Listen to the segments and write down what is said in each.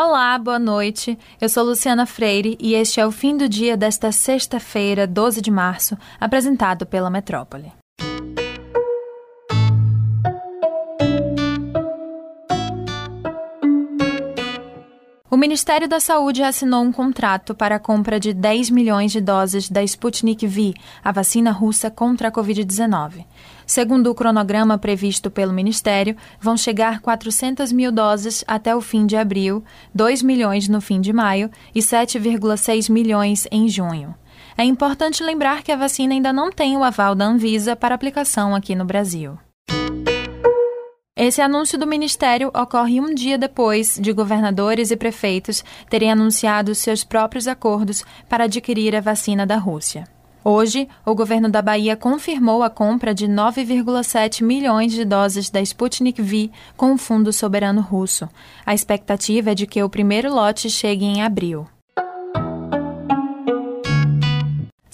Olá, boa noite. Eu sou Luciana Freire e este é o fim do dia desta sexta-feira, 12 de março, apresentado pela Metrópole. O Ministério da Saúde assinou um contrato para a compra de 10 milhões de doses da Sputnik V, a vacina russa contra a Covid-19. Segundo o cronograma previsto pelo Ministério, vão chegar 400 mil doses até o fim de abril, 2 milhões no fim de maio e 7,6 milhões em junho. É importante lembrar que a vacina ainda não tem o aval da Anvisa para aplicação aqui no Brasil. Esse anúncio do Ministério ocorre um dia depois de governadores e prefeitos terem anunciado seus próprios acordos para adquirir a vacina da Rússia. Hoje, o governo da Bahia confirmou a compra de 9,7 milhões de doses da Sputnik V com o Fundo Soberano Russo. A expectativa é de que o primeiro lote chegue em abril.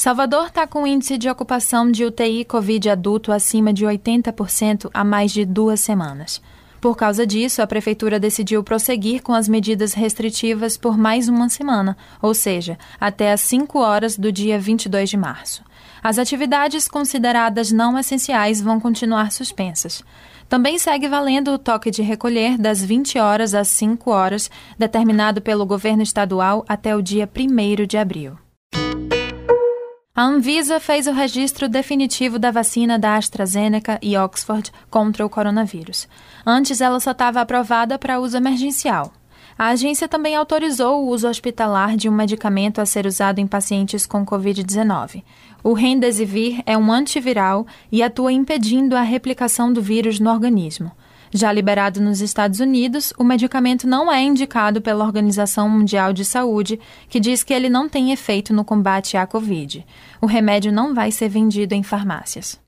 Salvador está com índice de ocupação de UTI Covid adulto acima de 80% há mais de duas semanas. Por causa disso, a Prefeitura decidiu prosseguir com as medidas restritivas por mais uma semana, ou seja, até às 5 horas do dia 22 de março. As atividades consideradas não essenciais vão continuar suspensas. Também segue valendo o toque de recolher das 20 horas às 5 horas, determinado pelo governo estadual até o dia 1 de abril. A Anvisa fez o registro definitivo da vacina da AstraZeneca e Oxford contra o coronavírus. Antes, ela só estava aprovada para uso emergencial. A agência também autorizou o uso hospitalar de um medicamento a ser usado em pacientes com Covid-19. O Remdesivir é um antiviral e atua impedindo a replicação do vírus no organismo. Já liberado nos Estados Unidos, o medicamento não é indicado pela Organização Mundial de Saúde, que diz que ele não tem efeito no combate à Covid. O remédio não vai ser vendido em farmácias.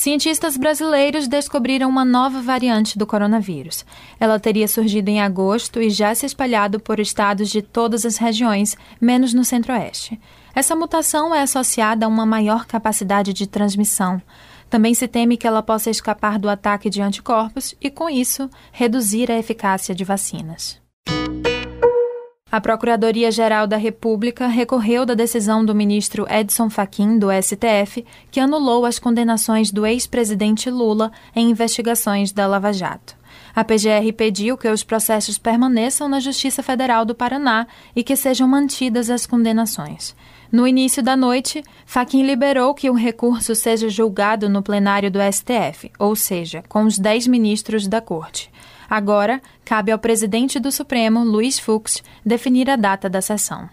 Cientistas brasileiros descobriram uma nova variante do coronavírus. Ela teria surgido em agosto e já se espalhado por estados de todas as regiões, menos no centro-oeste. Essa mutação é associada a uma maior capacidade de transmissão. Também se teme que ela possa escapar do ataque de anticorpos e, com isso, reduzir a eficácia de vacinas. A Procuradoria-Geral da República recorreu da decisão do ministro Edson Fachin, do STF, que anulou as condenações do ex-presidente Lula em investigações da Lava Jato. A PGR pediu que os processos permaneçam na Justiça Federal do Paraná e que sejam mantidas as condenações. No início da noite, Faquin liberou que o recurso seja julgado no plenário do STF, ou seja, com os dez ministros da Corte. Agora, cabe ao presidente do Supremo, Luiz Fux, definir a data da sessão.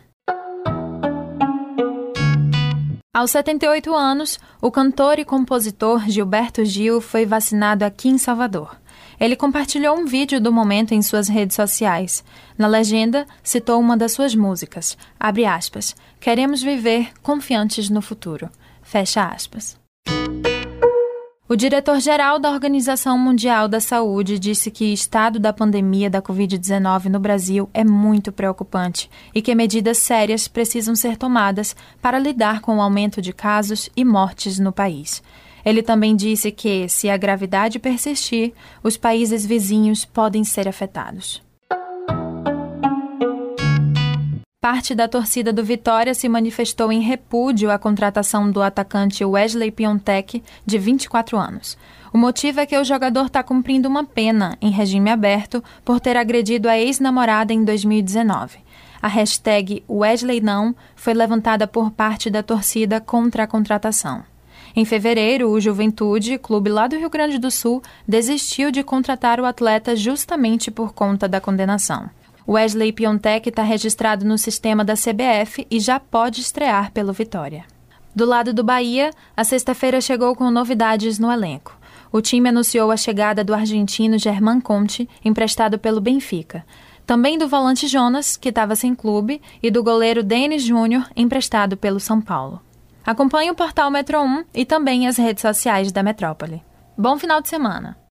Aos 78 anos, o cantor e compositor Gilberto Gil foi vacinado aqui em Salvador. Ele compartilhou um vídeo do momento em suas redes sociais. Na legenda, citou uma das suas músicas. Abre aspas. Queremos viver confiantes no futuro. Fecha aspas. O diretor-geral da Organização Mundial da Saúde disse que o estado da pandemia da Covid-19 no Brasil é muito preocupante e que medidas sérias precisam ser tomadas para lidar com o aumento de casos e mortes no país. Ele também disse que, se a gravidade persistir, os países vizinhos podem ser afetados. Parte da torcida do Vitória se manifestou em repúdio à contratação do atacante Wesley Piontek, de 24 anos. O motivo é que o jogador está cumprindo uma pena em regime aberto por ter agredido a ex-namorada em 2019. A hashtag Wesley Não foi levantada por parte da torcida contra a contratação. Em fevereiro, o Juventude, clube lá do Rio Grande do Sul, desistiu de contratar o atleta justamente por conta da condenação. Wesley Piontek está registrado no sistema da CBF e já pode estrear pelo Vitória. Do lado do Bahia, a sexta-feira chegou com novidades no elenco. O time anunciou a chegada do argentino Germán Conte, emprestado pelo Benfica. Também do volante Jonas, que estava sem clube, e do goleiro Denis Júnior, emprestado pelo São Paulo. Acompanhe o portal Metro 1 e também as redes sociais da Metrópole. Bom final de semana!